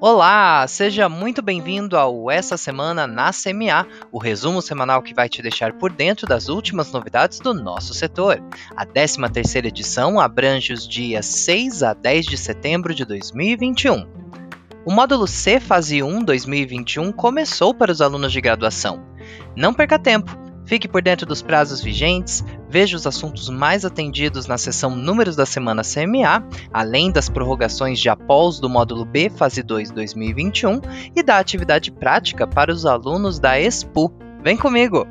Olá, seja muito bem-vindo ao Essa Semana na CMA, o resumo semanal que vai te deixar por dentro das últimas novidades do nosso setor. A 13ª edição abrange os dias 6 a 10 de setembro de 2021. O módulo C Fase 1 2021 começou para os alunos de graduação. Não perca tempo! Fique por dentro dos prazos vigentes, veja os assuntos mais atendidos na seção Números da Semana CMA, além das prorrogações de após do módulo B Fase 2 2021 e da atividade prática para os alunos da ESPU. Vem comigo!